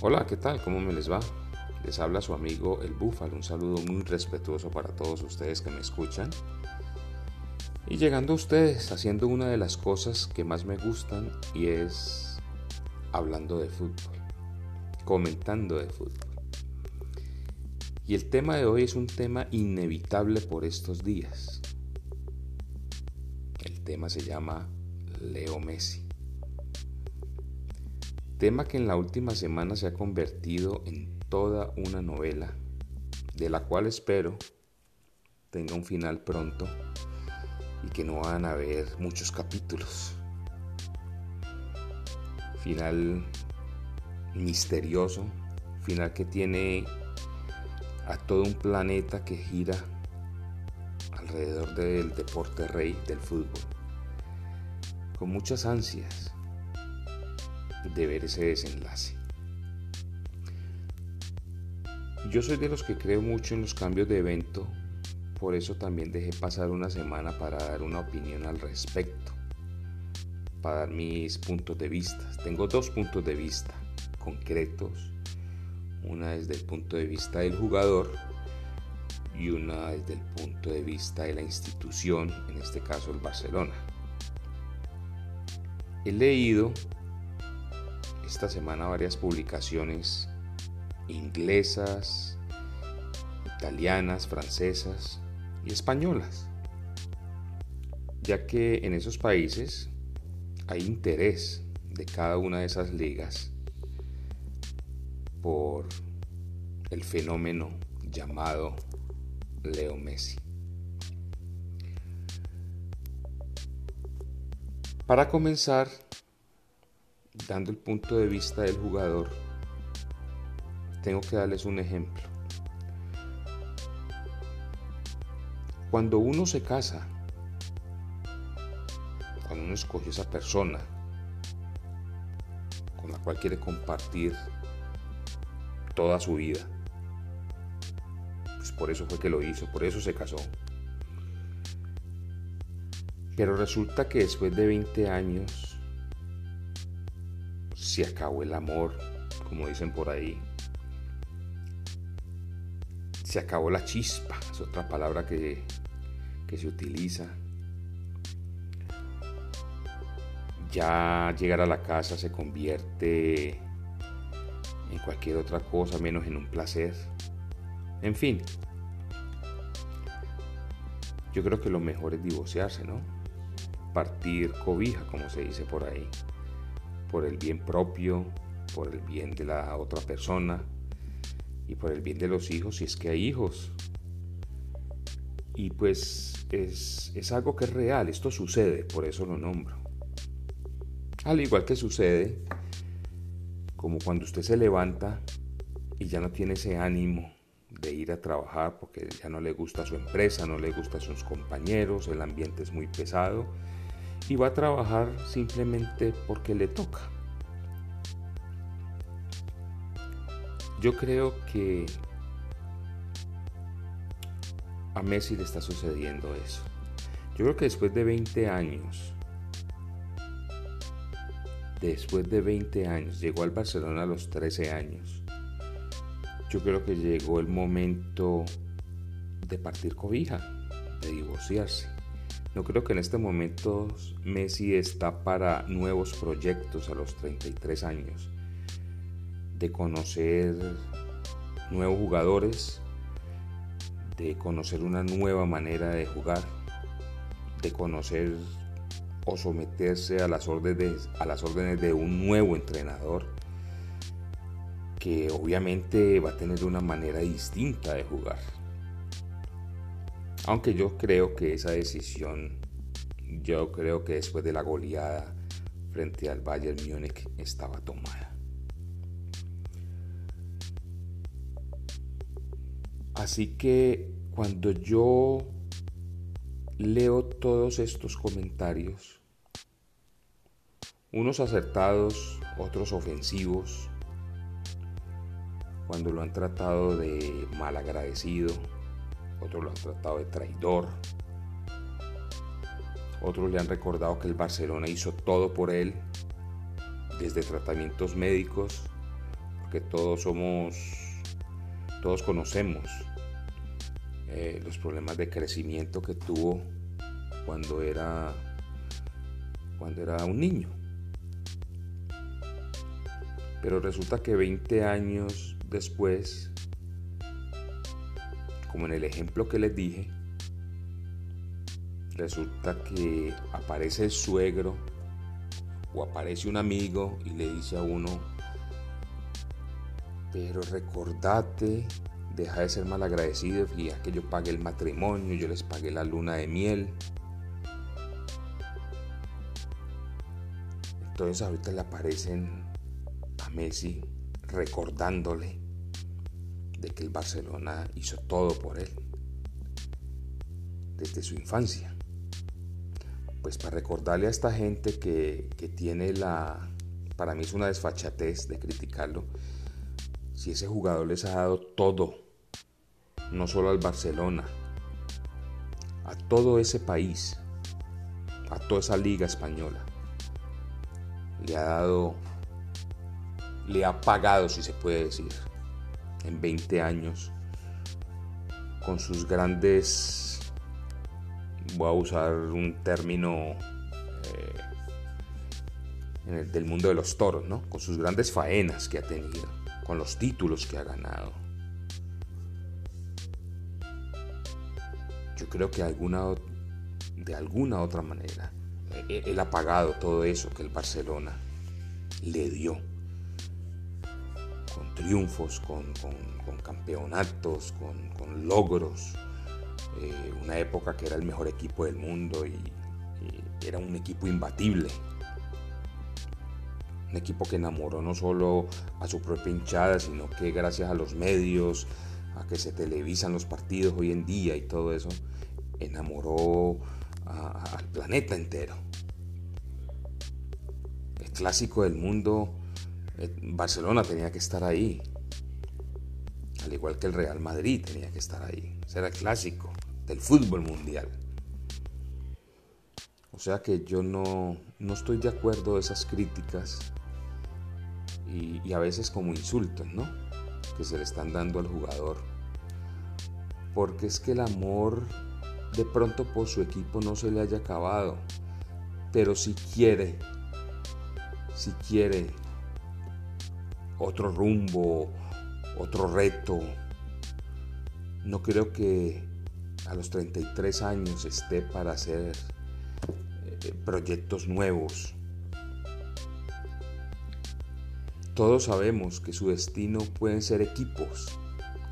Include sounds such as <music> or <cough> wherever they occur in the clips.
Hola, ¿qué tal? ¿Cómo me les va? Les habla su amigo El Búfalo. Un saludo muy respetuoso para todos ustedes que me escuchan. Y llegando a ustedes haciendo una de las cosas que más me gustan y es hablando de fútbol, comentando de fútbol. Y el tema de hoy es un tema inevitable por estos días. El tema se llama Leo Messi tema que en la última semana se ha convertido en toda una novela, de la cual espero tenga un final pronto y que no van a haber muchos capítulos. Final misterioso, final que tiene a todo un planeta que gira alrededor del deporte rey del fútbol, con muchas ansias de ver ese desenlace. Yo soy de los que creo mucho en los cambios de evento, por eso también dejé pasar una semana para dar una opinión al respecto, para dar mis puntos de vista. Tengo dos puntos de vista concretos, una desde el punto de vista del jugador y una desde el punto de vista de la institución, en este caso el Barcelona. He leído esta semana varias publicaciones inglesas, italianas, francesas y españolas, ya que en esos países hay interés de cada una de esas ligas por el fenómeno llamado Leo Messi. Para comenzar, dando el punto de vista del jugador, tengo que darles un ejemplo. Cuando uno se casa, cuando uno escoge esa persona con la cual quiere compartir toda su vida, pues por eso fue que lo hizo, por eso se casó. Pero resulta que después de 20 años se acabó el amor, como dicen por ahí. Se acabó la chispa, es otra palabra que, que se utiliza. Ya llegar a la casa se convierte en cualquier otra cosa menos en un placer. En fin, yo creo que lo mejor es divorciarse, ¿no? Partir cobija, como se dice por ahí por el bien propio, por el bien de la otra persona y por el bien de los hijos, si es que hay hijos. Y pues es, es algo que es real, esto sucede, por eso lo nombro. Al igual que sucede como cuando usted se levanta y ya no tiene ese ánimo de ir a trabajar porque ya no le gusta su empresa, no le gusta sus compañeros, el ambiente es muy pesado y va a trabajar simplemente porque le toca. Yo creo que a Messi le está sucediendo eso. Yo creo que después de 20 años, después de 20 años, llegó al Barcelona a los 13 años. Yo creo que llegó el momento de partir cobija, de divorciarse. No creo que en este momento Messi está para nuevos proyectos a los 33 años, de conocer nuevos jugadores, de conocer una nueva manera de jugar, de conocer o someterse a las órdenes, a las órdenes de un nuevo entrenador que obviamente va a tener una manera distinta de jugar. Aunque yo creo que esa decisión, yo creo que después de la goleada frente al Bayern Múnich estaba tomada. Así que cuando yo leo todos estos comentarios, unos acertados, otros ofensivos, cuando lo han tratado de malagradecido, otros lo han tratado de traidor, otros le han recordado que el Barcelona hizo todo por él, desde tratamientos médicos, porque todos somos, todos conocemos eh, los problemas de crecimiento que tuvo cuando era, cuando era un niño. Pero resulta que 20 años después, como en el ejemplo que les dije, resulta que aparece el suegro o aparece un amigo y le dice a uno, pero recordate, deja de ser malagradecido, y que yo pagué el matrimonio, yo les pagué la luna de miel. Entonces ahorita le aparecen a Messi recordándole de que el Barcelona hizo todo por él desde su infancia. Pues para recordarle a esta gente que, que tiene la, para mí es una desfachatez de criticarlo, si ese jugador les ha dado todo, no solo al Barcelona, a todo ese país, a toda esa liga española, le ha dado, le ha pagado, si se puede decir, en 20 años, con sus grandes, voy a usar un término eh, del mundo de los toros, ¿no? con sus grandes faenas que ha tenido con los títulos que ha ganado. Yo creo que alguna, de alguna otra manera e, e, él ha pagado todo eso que el Barcelona le dio. Con triunfos, con, campeonatos, con, logros. Eh, una época que era el mejor equipo del mundo y era un equipo imbatible un equipo que enamoró no solo a su propia hinchada, sino que gracias a los medios, a que se televisan los partidos hoy en día y todo eso, enamoró al planeta entero. El clásico del mundo, Barcelona tenía que estar ahí, al igual que el Real Madrid tenía que estar ahí. Ese era el clásico del fútbol mundial. O sea que yo no, no estoy de acuerdo de esas críticas y, a veces como insultos, ¿no? Que se le están dando al jugador. Porque es que el amor de pronto por su equipo no se le haya acabado, pero si quiere, si quiere otro rumbo, otro reto, no creo que a los 33 años esté para hacer eh, proyectos nuevos, Todos sabemos que su destino pueden ser equipos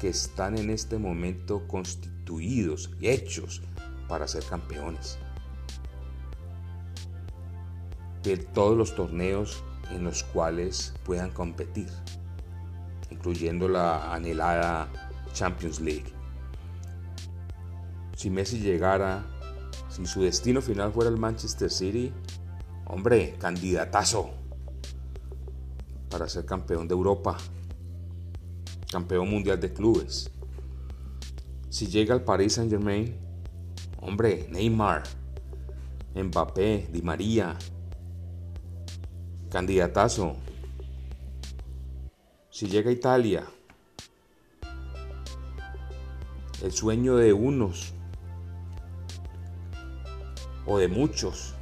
que están en este momento constituidos y hechos para ser campeones. De todos los torneos en los cuales puedan competir, incluyendo la anhelada Champions League. Si Messi llegara, si su destino final fuera el Manchester City, hombre, candidatazo para ser campeón de Europa, campeón mundial de clubes. Si llega al Paris Saint Germain, hombre, Neymar, Mbappé, Di María, candidatazo. Si llega a Italia, el sueño de unos o de muchos,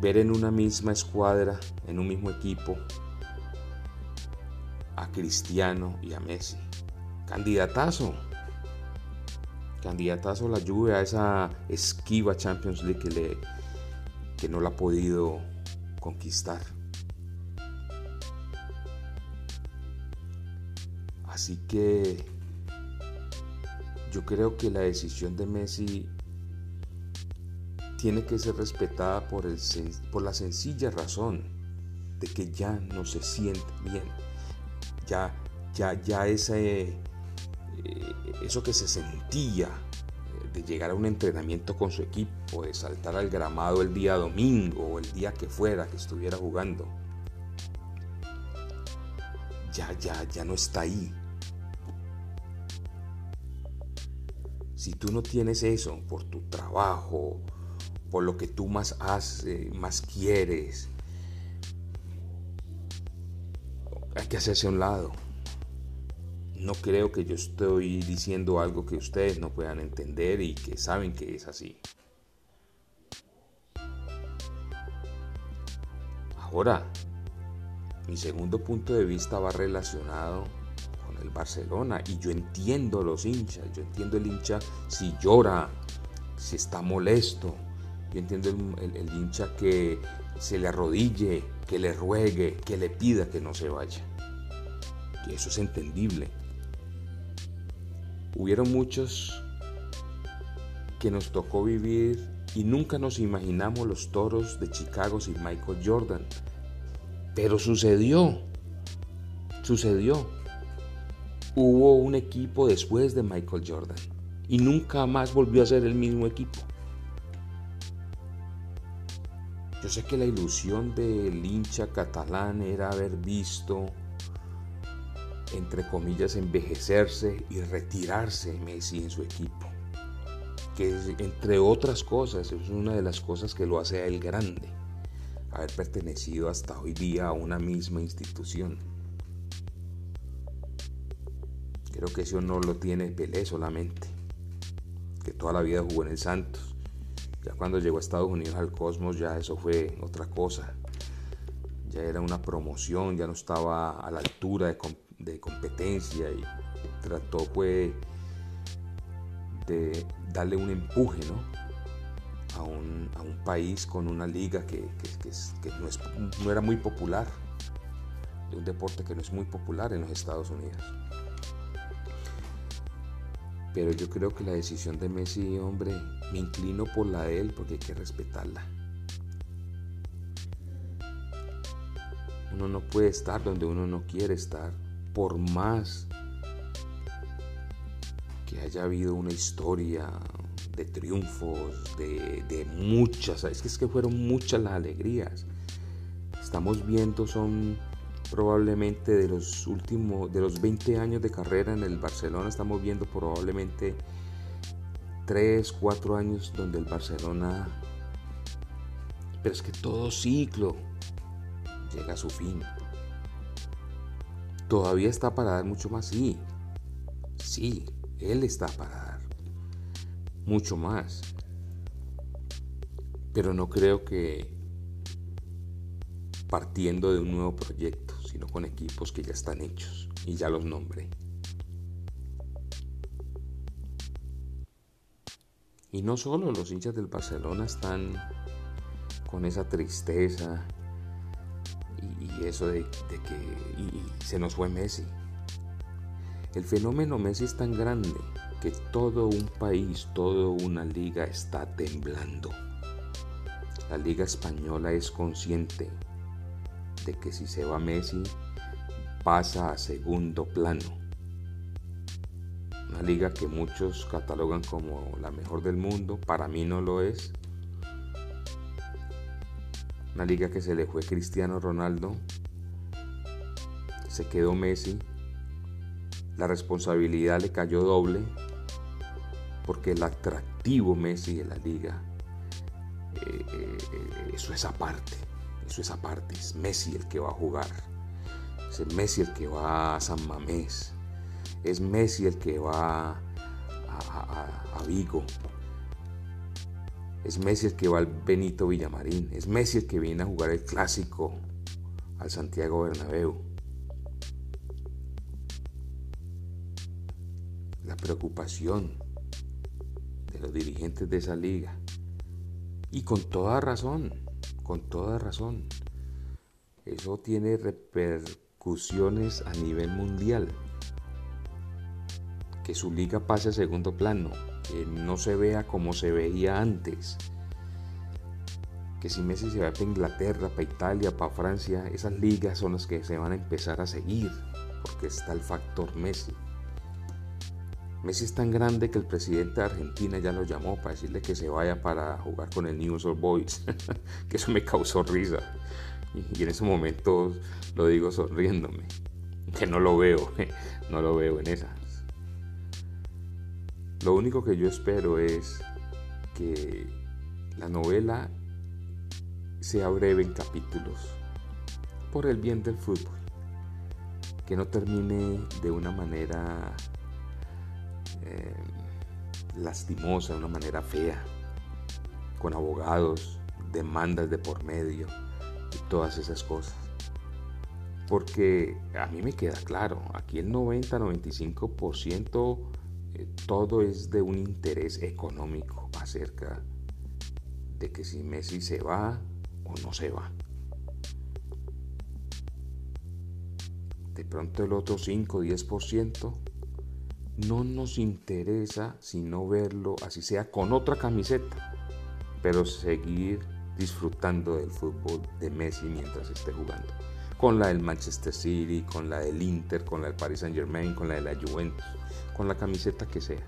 ver en una misma escuadra, en un mismo equipo, a Cristiano y a Messi. Candidatazo. Candidatazo la lluvia a esa esquiva Champions League que, le, que no la ha podido conquistar. Así que yo creo que la decisión de Messi tiene que ser respetada por, el, por la sencilla razón de que ya no se siente bien ya, ya, ya ese, eh, eso que se sentía de llegar a un entrenamiento con su equipo, de saltar al gramado el día domingo o el día que fuera que estuviera jugando, ya, ya, ya no está ahí. Si tú no tienes eso por tu trabajo, por lo que tú más haces, más quieres, hay que hacerse a un lado. No creo que yo estoy diciendo algo que ustedes no puedan entender y que saben que es así. Ahora, mi segundo punto de vista va relacionado con el Barcelona y yo entiendo los hinchas, yo entiendo el hincha si llora, si está molesto, yo entiendo el, el hincha que se le arrodille, que le ruegue, que le pida que no se vaya. Y eso es entendible. Hubieron muchos que nos tocó vivir y nunca nos imaginamos los toros de Chicago sin Michael Jordan. Pero sucedió, sucedió. Hubo un equipo después de Michael Jordan y nunca más volvió a ser el mismo equipo. Yo sé que la ilusión del hincha catalán era haber visto entre comillas, envejecerse y retirarse Messi en su equipo. Que entre otras cosas es una de las cosas que lo hace a él grande, haber pertenecido hasta hoy día a una misma institución. Creo que eso no lo tiene Pelé solamente, que toda la vida jugó en el Santos. Ya cuando llegó a Estados Unidos al Cosmos ya eso fue otra cosa. Ya era una promoción, ya no estaba a la altura de, competencia y trató pues de darle un empuje a, un, país con una liga que, no, era muy popular, de un deporte que no es muy popular en los Estados Unidos. Pero yo creo que la decisión de Messi, hombre, me inclino por la de él porque hay que respetarla. Uno no puede estar donde uno no quiere estar por más que haya habido una historia de triunfos, de, muchas, es que, es que fueron muchas las alegrías. Estamos viendo, son probablemente de los últimos, de los 20 años de carrera en el Barcelona, estamos viendo probablemente 3, 4 años donde el Barcelona, pero es que todo ciclo llega a su fin. ¿Todavía está para dar mucho más? Sí. Sí, Él está para dar mucho más. Pero no creo que partiendo de un nuevo proyecto, sino con equipos que ya están hechos y ya los nombré. Y no solo los hinchas del Barcelona están con esa tristeza y eso de, que se nos fue Messi. El fenómeno Messi es tan grande que todo un país, toda una liga está temblando. La liga española es consciente de que si se va Messi pasa a segundo plano. Una liga que muchos catalogan como la mejor del mundo, para mí no lo es, una liga que se le fue Cristiano Ronaldo, se quedó Messi, la responsabilidad le cayó doble porque el atractivo Messi de la liga, eh, eh, eso es aparte, eso es aparte, es Messi el que va a jugar, es Messi el que va a San Mamés, es Messi el que va a Vigo, es Messi el que va al Benito Villamarín. Es Messi el que viene a jugar el clásico al Santiago Bernabéu. La preocupación de los dirigentes de esa liga. Y con toda razón, con toda razón. Eso tiene repercusiones a nivel mundial. Que su liga pase a segundo plano que no se vea como se veía antes. Que si Messi se va para Inglaterra, para Italia, para Francia, esas ligas son las que se van a empezar a seguir, porque está el factor Messi. Messi es tan grande que el presidente de Argentina ya lo llamó para decirle que se vaya para jugar con el News Old Boys, <laughs> que eso me causó risa. Y en ese momento lo digo sonriéndome, que no lo veo, <laughs> no lo veo en esa. Lo único que yo espero es que la novela sea breve en capítulos, por el bien del fútbol. que no termine de una manera eh, lastimosa, de una manera fea, con abogados, demandas de por medio y todas esas cosas. Porque a mí me queda claro, aquí el 90-95% eh, todo es de un interés económico acerca de que si Messi se va o no se va. De pronto el otro 5-10% no nos interesa sino verlo así sea con otra camiseta, pero seguir disfrutando del fútbol de Messi mientras esté jugando. Con la del Manchester City, con la del Inter, con la del Paris Saint Germain, con la de la Juventus, con la camiseta que sea.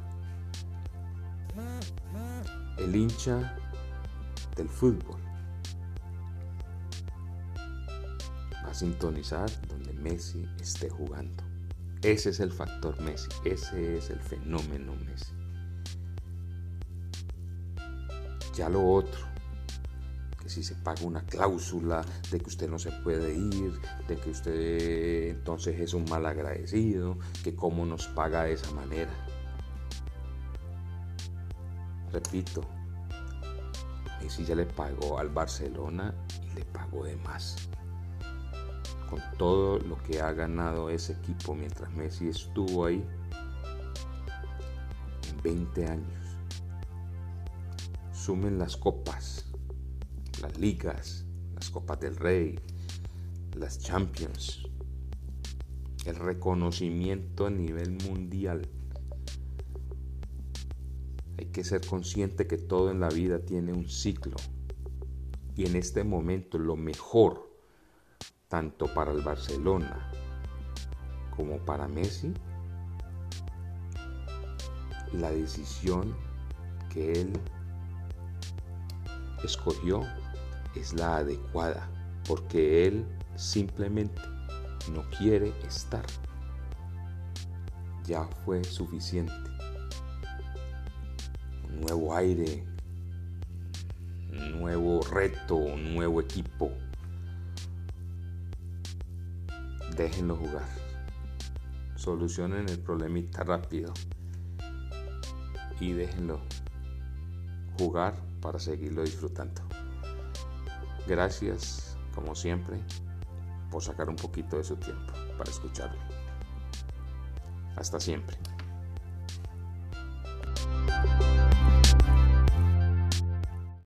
El hincha del fútbol va a sintonizar donde Messi esté jugando. Ese es el factor Messi, ese es el fenómeno Messi. Ya lo otro, que si se paga una cláusula de que usted no se puede ir, de que usted entonces es un mal agradecido, que cómo nos paga de esa manera. Repito, Messi ya le pagó al Barcelona y le pagó de más. Con todo lo que ha ganado ese equipo mientras Messi estuvo ahí en 20 años. Sumen las copas, las ligas, las copas del rey, las champions, el reconocimiento a nivel mundial. Hay que ser consciente que todo en la vida tiene un ciclo. Y en este momento lo mejor, tanto para el Barcelona como para Messi, la decisión que él escogió es la adecuada, porque él simplemente no quiere estar. Ya fue suficiente. Nuevo aire, nuevo reto, un nuevo equipo. Déjenlo jugar. Solucionen el problemita rápido. Y déjenlo jugar para seguirlo disfrutando. Gracias, como siempre, por sacar un poquito de su tiempo para escucharlo. Hasta siempre.